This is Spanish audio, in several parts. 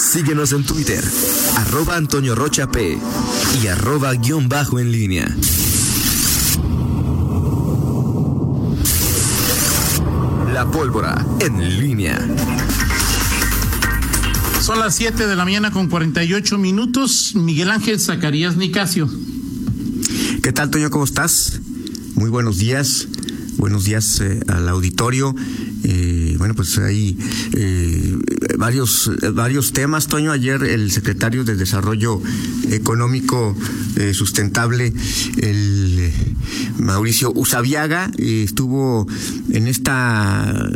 Síguenos en Twitter, arroba Antonio Rocha P y arroba guion bajo en línea. La pólvora en línea. Son las 7 de la mañana con 48 minutos. Miguel Ángel Zacarías Nicasio. ¿Qué tal, Toño? ¿Cómo estás? Muy buenos días. Buenos días eh, al auditorio. Eh, bueno, pues hay eh, varios, varios temas, Toño. Ayer el secretario de Desarrollo Económico eh, Sustentable, el Mauricio Usabiaga, estuvo en esta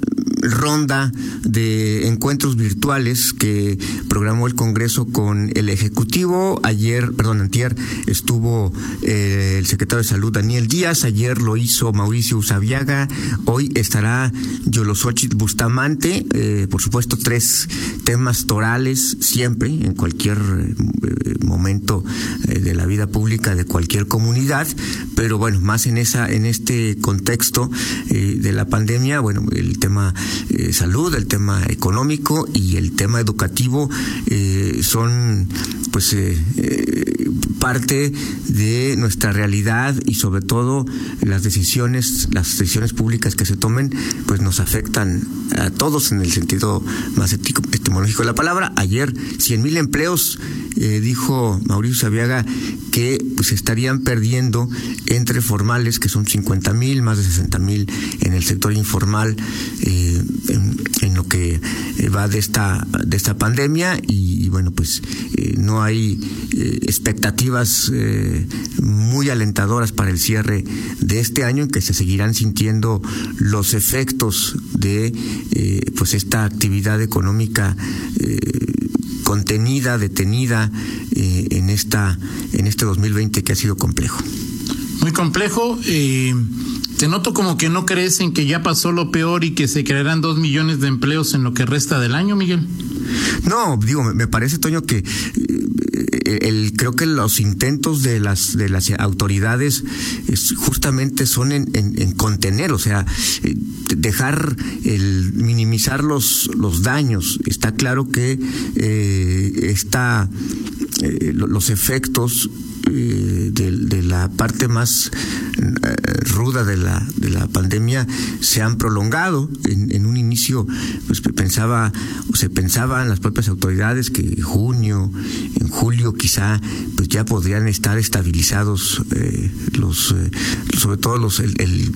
ronda de encuentros virtuales que programó el Congreso con el Ejecutivo. Ayer, perdón, antier, estuvo eh, el secretario de Salud Daniel Díaz, ayer lo hizo Mauricio Usabiaga, hoy estará Yolosochit Bustamante, eh, por supuesto tres temas torales siempre, en cualquier eh, momento de la vida pública de cualquier comunidad, pero bueno, más en esa, en este contexto de la pandemia, bueno, el tema eh, salud, el tema económico y el tema educativo eh, son pues eh, eh, parte de nuestra realidad y sobre todo las decisiones, las decisiones públicas que se tomen, pues nos afectan a todos en el sentido más etimológico de la palabra. Ayer, 100 mil empleos, eh, dijo Mauricio Sabiaga que pues estarían perdiendo entre formales, que son 50 mil, más de 60 mil en el sector informal, eh, en, lo que eh, va de esta, de esta pandemia y, bueno, pues no hay eh, eh, muy alentadoras para el cierre de este año en que se seguirán sintiendo los efectos de eh, pues esta actividad económica eh, contenida, detenida en esta en este 2020 que ha sido complejo. Muy complejo. Te noto como que no crees en que ya pasó lo peor y que se crearán dos millones de empleos en lo que resta del año, Miguel. No, digo, me, parece, Toño, que eh, el, creo que los intentos de las de las autoridades es, justamente son en, en, en, contener, o sea, eh, dejar el minimizar los los daños. Está claro que eh, está eh, los efectos eh, de, de, la parte más eh, ruda de la, de la pandemia se han prolongado. En, en, un inicio, pues pensaba, o se pensaba en las propias autoridades que en junio, en julio quizá, pues ya podrían estar estabilizados eh, los, eh, sobre todo los, el, el,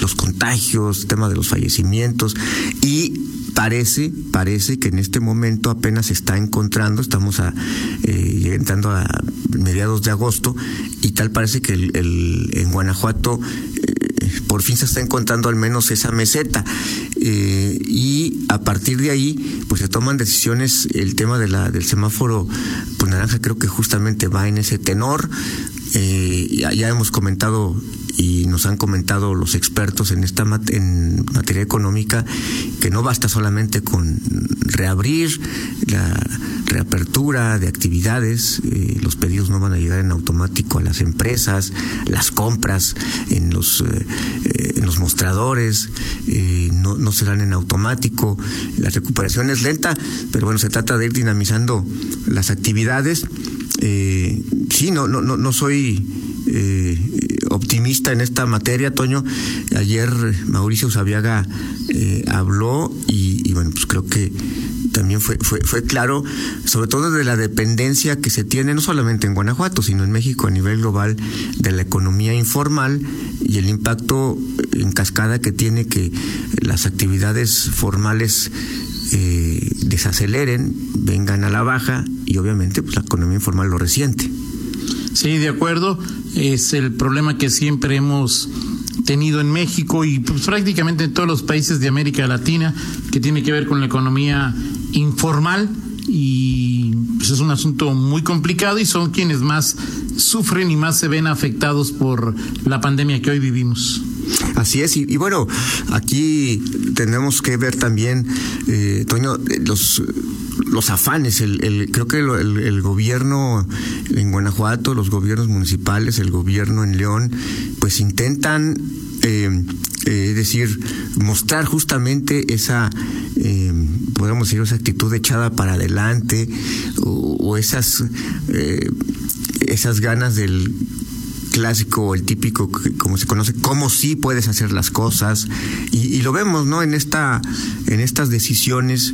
los contagios, tema de los fallecimientos y parece, parece que en este momento apenas se está encontrando, estamos a, eh, entrando a mediados de agosto, y tal parece que en Guanajuato eh, por fin se está encontrando al menos esa meseta. Eh, y a partir de ahí, pues se toman decisiones, el tema de la, del semáforo pues naranja creo que justamente va en ese tenor. Ya, ya hemos comentado y nos han comentado los expertos en esta en materia económica que no basta solamente con reabrir la reapertura de actividades, eh, los pedidos no van a llegar en automático a las empresas, las compras en los eh, en los mostradores eh, no, no serán en automático, la recuperación es lenta, pero bueno, se trata de ir dinamizando las actividades. Sí, no, no, no soy optimista en esta materia, Toño. Ayer Mauricio Sabiaga eh, habló y, y, bueno, pues creo que también fue, fue, fue claro, sobre todo de la dependencia que se tiene, no solamente en Guanajuato, sino en México a nivel global, de la economía informal y el impacto en cascada que tiene que las actividades formales eh, desaceleren, vengan a la baja y obviamente pues la economía informal lo resiente. Sí, de acuerdo. Es el problema que siempre hemos tenido en México y pues, prácticamente en todos los países de América Latina, que tiene que ver con la economía informal y pues, es un asunto muy complicado y son quienes más sufren y más se ven afectados por la pandemia que hoy vivimos. Así es, y, bueno, aquí tenemos que ver también, eh, Toño, los los afanes, el, creo que el, gobierno en Guanajuato, los gobiernos municipales, el gobierno en León, pues intentan eh, es decir, mostrar justamente esa, podemos decir, esa actitud echada para adelante o, esas, esas ganas del clásico, el típico, como se conoce, cómo sí puedes hacer las cosas. Y, lo vemos, ¿no? En, esta, en estas decisiones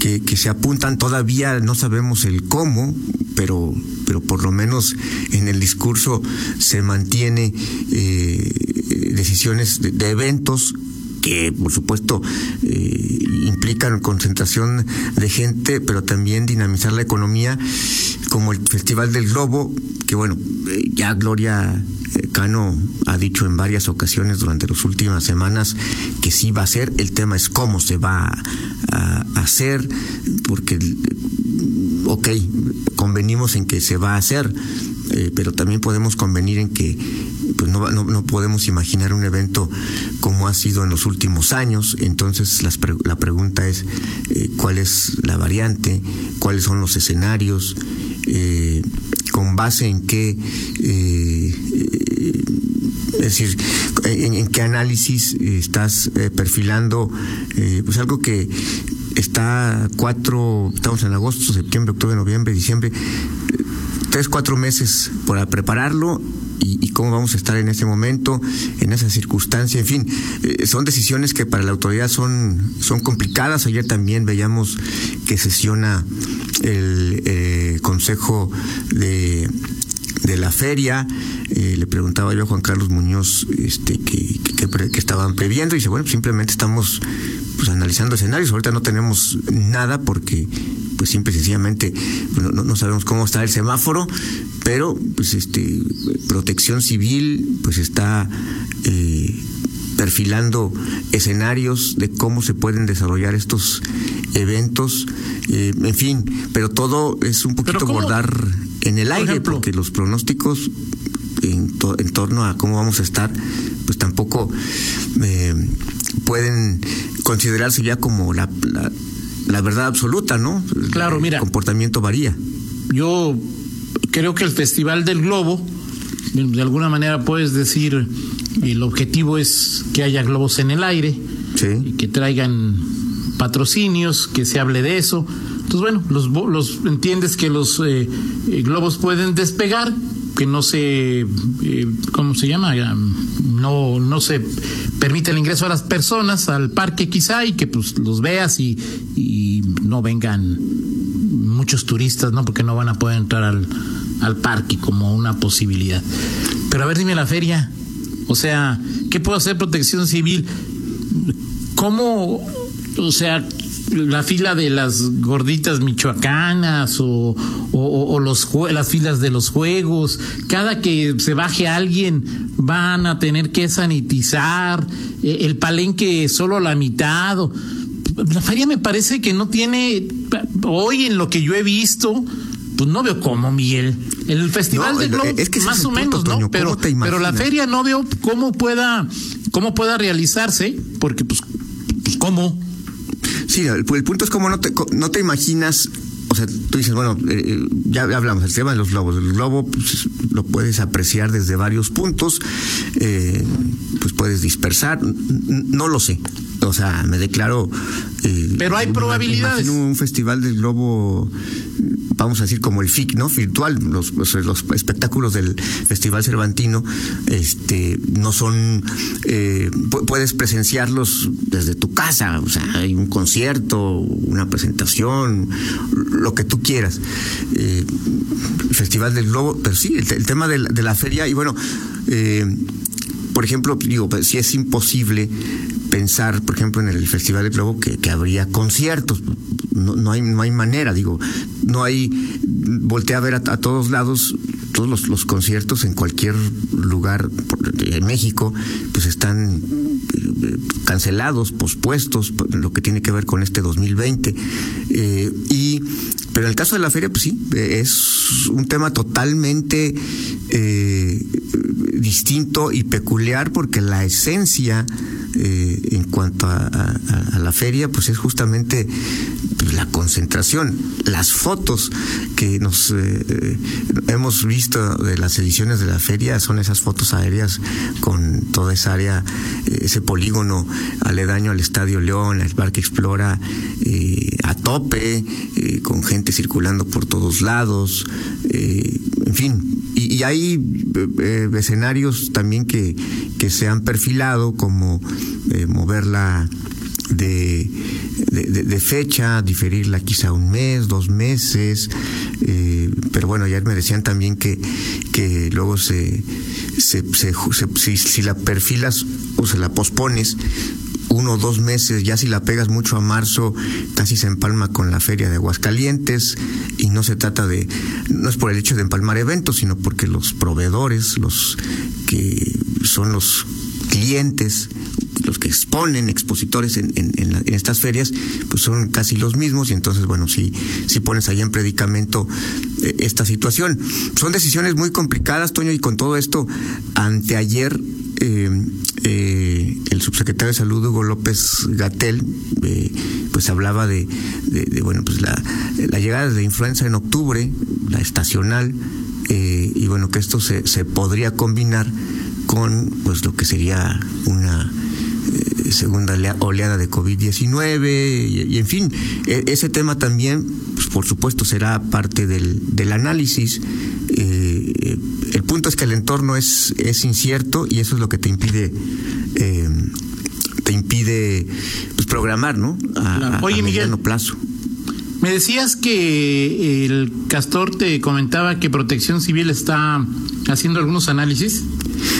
que, se apuntan, todavía no sabemos el cómo, pero, pero por lo menos en el discurso se mantiene eh, decisiones de, eventos que por supuesto eh, implican concentración de gente, pero también dinamizar la economía, como el Festival del Globo, que bueno, eh, ya Gloria eh, Cano ha dicho en varias ocasiones durante las últimas semanas que sí va a ser, el tema es cómo se va a, hacer, porque, ok, convenimos en que se va a hacer, eh, pero también podemos convenir en que pues no, no, podemos imaginar un evento como ha sido en los últimos años. Entonces la pregunta es cuál es la variante, cuáles son los escenarios, eh, con base en qué, eh, es decir, en, qué análisis estás eh, perfilando, eh, pues algo que está cuatro, estamos en agosto, septiembre, octubre, noviembre, diciembre, tres, cuatro meses para prepararlo y, cómo vamos a estar en ese momento, en esa circunstancia, en fin, son decisiones que para la autoridad son, son complicadas. Ayer también veíamos que sesiona el eh, consejo de, de la feria. Eh, le preguntaba yo a Juan Carlos Muñoz este, que, que, estaban previendo y dice, bueno, simplemente estamos pues, analizando escenarios. Ahorita no tenemos nada porque pues simple y sencillamente pues, no, no, sabemos cómo está el semáforo, pero pues este protección civil pues está eh, perfilando escenarios de cómo se pueden desarrollar estos eventos, eh, en fin, pero todo es un poquito bordar en el aire, porque los pronósticos en, en, torno a cómo vamos a estar, pues tampoco eh, pueden considerarse ya como la, la, verdad absoluta, ¿no? Claro, mira. El comportamiento varía. Yo creo que el Festival del Globo, de alguna manera puedes decir, el objetivo es que haya globos en el aire, y que traigan patrocinios, que se hable de eso. Entonces, bueno, los, los entiendes que los eh, eh, globos pueden despegar, que no se, eh, ¿cómo se llama? No, no se permite el ingreso a las personas al parque quizá y que pues los veas y, y no vengan muchos turistas, ¿no? Porque no van a poder entrar al, al parque como una posibilidad. Pero a ver, dime la feria. O sea, ¿qué puedo hacer protección civil? ¿Cómo, o sea, la fila de las gorditas michoacanas o, o, los, las filas de los juegos, cada que se baje alguien van a tener que sanitizar, eh, el palenque solo la mitad. la feria me parece que no tiene, hoy en lo que yo he visto, pues no veo cómo, Miguel. El Festival de Globo, es que más o menos, ¿no? Pero, pero la feria no veo cómo pueda, cómo pueda realizarse, porque pues, pues cómo. Sí, el, punto es como no te, no te imaginas o sea, tú dices, bueno, eh, eh, ya hablamos del tema de los globos. El globo pues, lo puedes apreciar desde varios puntos, eh, pues puedes dispersar, no lo sé. O sea, me declaro. Pero hay probabilidades. un festival del globo vamos a decir, como el FIC, ¿no? Virtual, los, los, espectáculos del Festival Cervantino, este, no son, eh, puedes presenciarlos desde tu casa, o sea, hay un concierto, una presentación, lo que tú quieras. Eh, Festival del Globo, pero sí, el, tema de la, feria, y bueno, eh, por ejemplo, digo, pues, si es imposible pensar, por ejemplo, en el Festival del Globo que, habría conciertos. No, no, hay, no hay manera, digo, no hay, voltea a ver a, todos lados, todos los, conciertos en cualquier lugar en México, pues están eh, cancelados, pospuestos, lo que tiene que ver con este 2020. Eh, y, pero en el caso de la feria, pues sí, es un tema totalmente eh, distinto y peculiar porque la esencia eh, en cuanto a, la feria, pues es justamente la concentración. Las fotos que nos eh, hemos visto de las ediciones de la feria son esas fotos aéreas con toda esa área, ese polígono aledaño al Estadio León, al Parque Explora, a tope, con gente circulando por todos lados, en fin. Y, hay escenarios también que, que se han perfilado como moverla de, de, fecha, diferirla quizá un mes, dos meses, eh, pero bueno, ya me decían también que, que luego se, se, si, si la perfilas o se la pospones, uno o dos meses, ya si la pegas mucho a marzo, casi se empalma con la feria de Aguascalientes y no se trata de, no es por el hecho de empalmar eventos, sino porque los proveedores, los que son los clientes, los que exponen expositores en, estas ferias, pues son casi los mismos y entonces, bueno, si, si pones ahí en predicamento eh, esta situación. Son decisiones muy complicadas, Toño, y con todo esto, anteayer eh, eh, el subsecretario de Salud Hugo López Gatel pues hablaba de, bueno pues la, llegada de influenza en octubre la estacional y bueno que esto se, se podría combinar con pues lo que sería una eh, segunda oleada de COVID-19 y, en fin, e, ese tema también, pues, por supuesto, será parte del, del análisis. Eh, el punto es que el entorno es, es incierto y eso es lo que te impide eh, te impide pues, programar, ¿no? A, Oye, mediano plazo. Me decías que el Castor te comentaba que Protección Civil está haciendo algunos análisis.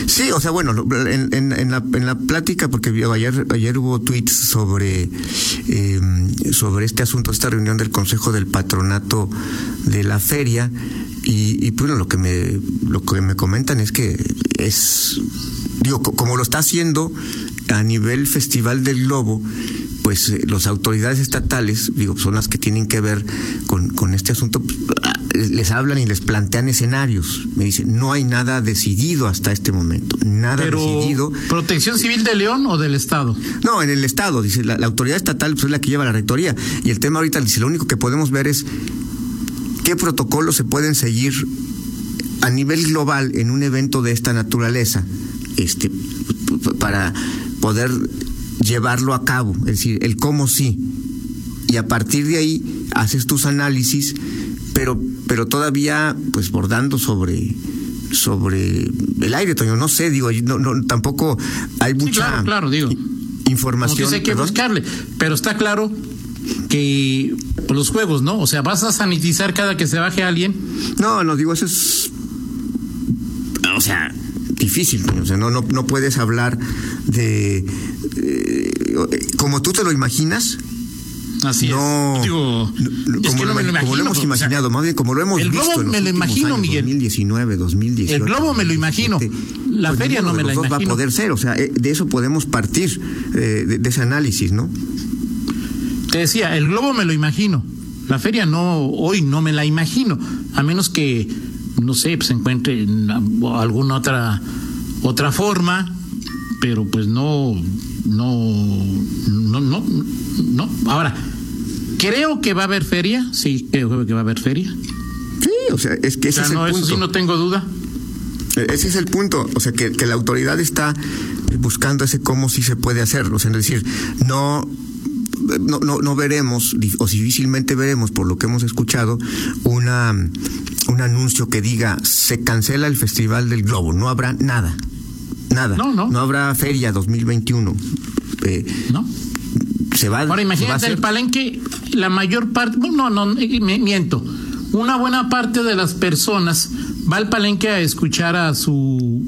Sí, o sea, bueno, en, en, la, en la plática, porque ayer, ayer hubo tweets sobre, em, sobre este asunto, esta reunión del Consejo del Patronato de la Feria, y, y bueno, lo que me, lo que me comentan es que es, digo, como lo está haciendo a nivel Festival del Globo, pues eh, las autoridades estatales, digo, son las que tienen que ver con, con este asunto, pues, les hablan y les plantean escenarios. Me dicen, no hay nada decidido hasta este momento, nada decidido. ¿Protección Civil de León o del Estado? No, en el Estado, dice, la, autoridad estatal pues, es la que lleva la rectoría. Y el tema ahorita, dice, lo único que podemos ver es qué protocolos se pueden seguir a nivel global en un evento de esta naturaleza, este, para poder llevarlo a cabo, es decir, el cómo sí. Y a partir de ahí haces tus análisis pero, pero todavía pues bordando sobre sobre el aire, Toño, no sé, digo, no, no tampoco hay mucha claro, digo. información. que hay que buscarle, pero está claro que los juegos, ¿no? O sea, ¿vas a sanitizar cada que se baje alguien? No, no, digo, eso es o sea, difícil, o sea, no, no, no puedes hablar de, de como tú te lo imaginas, Así no, es. Digo, como, lo, hemos imaginado, más bien como lo hemos el visto. El globo me lo imagino, Miguel. 2019, 2018. El globo me lo imagino. La pues feria no me la imagino. va a poder ser, o sea, eh, de eso podemos partir, eh, de, ese análisis, ¿no? Te decía, el globo me lo imagino. La feria no, hoy no me la imagino, a menos que, no sé, pues, se encuentre alguna otra, otra forma, pero pues no, no, no, no, no. Ahora, Creo que va a haber feria, sí, creo que va a haber feria. Sí, o sea, es que ese es el punto. Eso sí no tengo duda. E-, ese es el punto, o sea, que, que la autoridad está buscando ese cómo sí se puede hacer, o sea, es decir, no no, no, no veremos, o difícilmente veremos, por lo que hemos escuchado, una, un anuncio que diga se cancela el Festival del Globo. No habrá nada. Nada. No, no. No habrá feria 2021. Eh, no se va Ahora imagínate el palenque, la mayor parte, no, no, eh, miento, una buena parte de las personas va al palenque a escuchar a su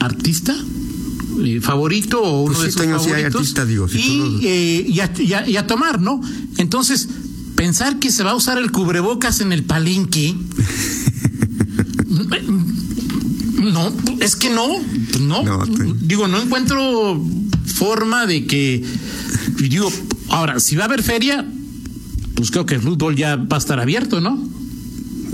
artista eh, favorito o uno pues de sus favoritos digo, y, eh, y, a, y, a, tomar, ¿no? Entonces, pensar que se va a usar el cubrebocas en el palenque no, es que no, no, no digo, no encuentro forma de que digo, ahora, si va a haber feria, pues creo que el fútbol ya va a estar abierto, ¿no?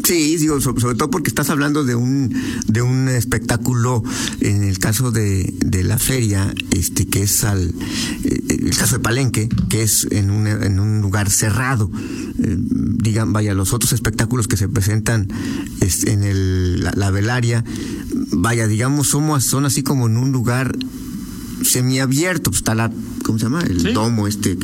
Sí, digo, sobre, todo porque estás hablando de un de un espectáculo en el caso de, de la feria, este que es al eh, el caso de Palenque, que es en un, en un lugar cerrado. Eh, digan, vaya, los otros espectáculos que se presentan en el, la, velaria, vaya, digamos, somos, son así como en un lugar semiabierto, pues está la, ¿cómo se llama? El domo este.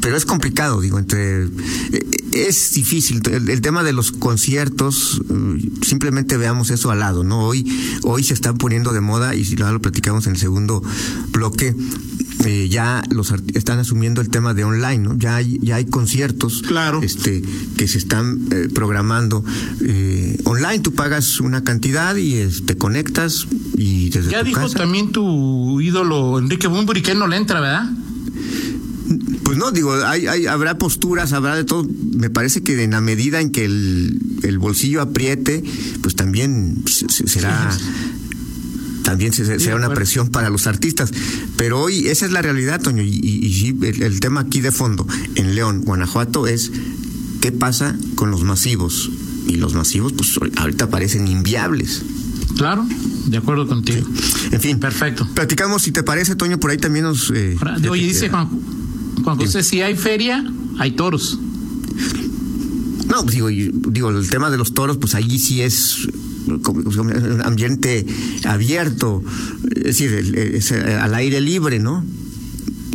pero es complicado, digo, entre... Eh, es difícil. El, tema de los conciertos, eh, simplemente veamos eso al lado, ¿no? Hoy, hoy se están poniendo de moda, y si lo platicamos en el segundo bloque, eh, ya los están asumiendo el tema de online, ¿no? Ya hay, ya hay conciertos claro. este, que se están eh, programando eh, online. Tú pagas una cantidad y te conectas y desde Ya dijo también tu ídolo Enrique Bumburi que no le entra, ¿verdad? Pues no, digo, hay, hay, habrá posturas, habrá de todo. Me parece que en la medida en que el, el bolsillo apriete, pues también será también se, sea una presión para los artistas. Pero hoy esa es la realidad, Toño, y, y, el, tema aquí de fondo en León, Guanajuato, es qué pasa con los masivos. Y los masivos, pues ahorita parecen inviables. Claro, de acuerdo contigo. En fin. Perfecto. Platicamos, si te parece, Toño, por ahí también nos... Eh, oye, dice Juan, Juan José, si hay feria, hay toros. No, pues digo, digo, el tema de los toros, pues ahí sí es un ambiente abierto, es decir, al aire libre, ¿no?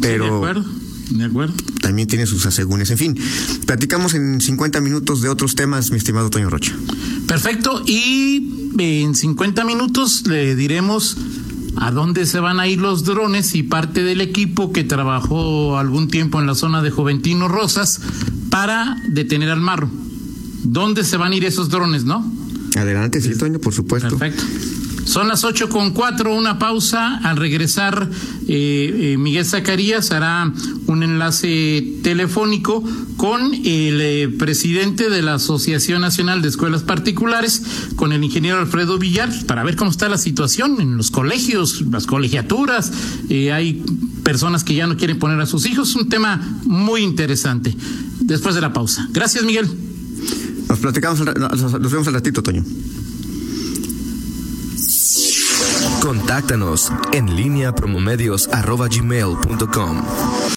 Pero de acuerdo, de acuerdo. También tiene sus asegúnes. En fin, platicamos en 50 minutos de otros temas, mi estimado Toño Rocha. Perfecto, y en 50 minutos le diremos a dónde se van a ir los drones y parte del equipo que trabajó algún tiempo en la zona de Juventino Rosas para detener al marro. ¿Dónde se van a ir esos drones, no? Adelante, sí, por supuesto. Perfecto. Son las ocho con cuatro, una pausa. Al regresar, eh, eh, Miguel Zacarías hará un enlace telefónico con el eh, presidente de la Asociación Nacional de Escuelas Particulares, con el ingeniero Alfredo Villar, para ver cómo está la situación en los colegios, las colegiaturas. hay personas que ya no quieren poner a sus hijos. Un tema muy interesante. Después de la pausa. Gracias, Miguel. Nos platicamos, nos vemos al ratito, Toño. Contáctanos en línea promomedios.com.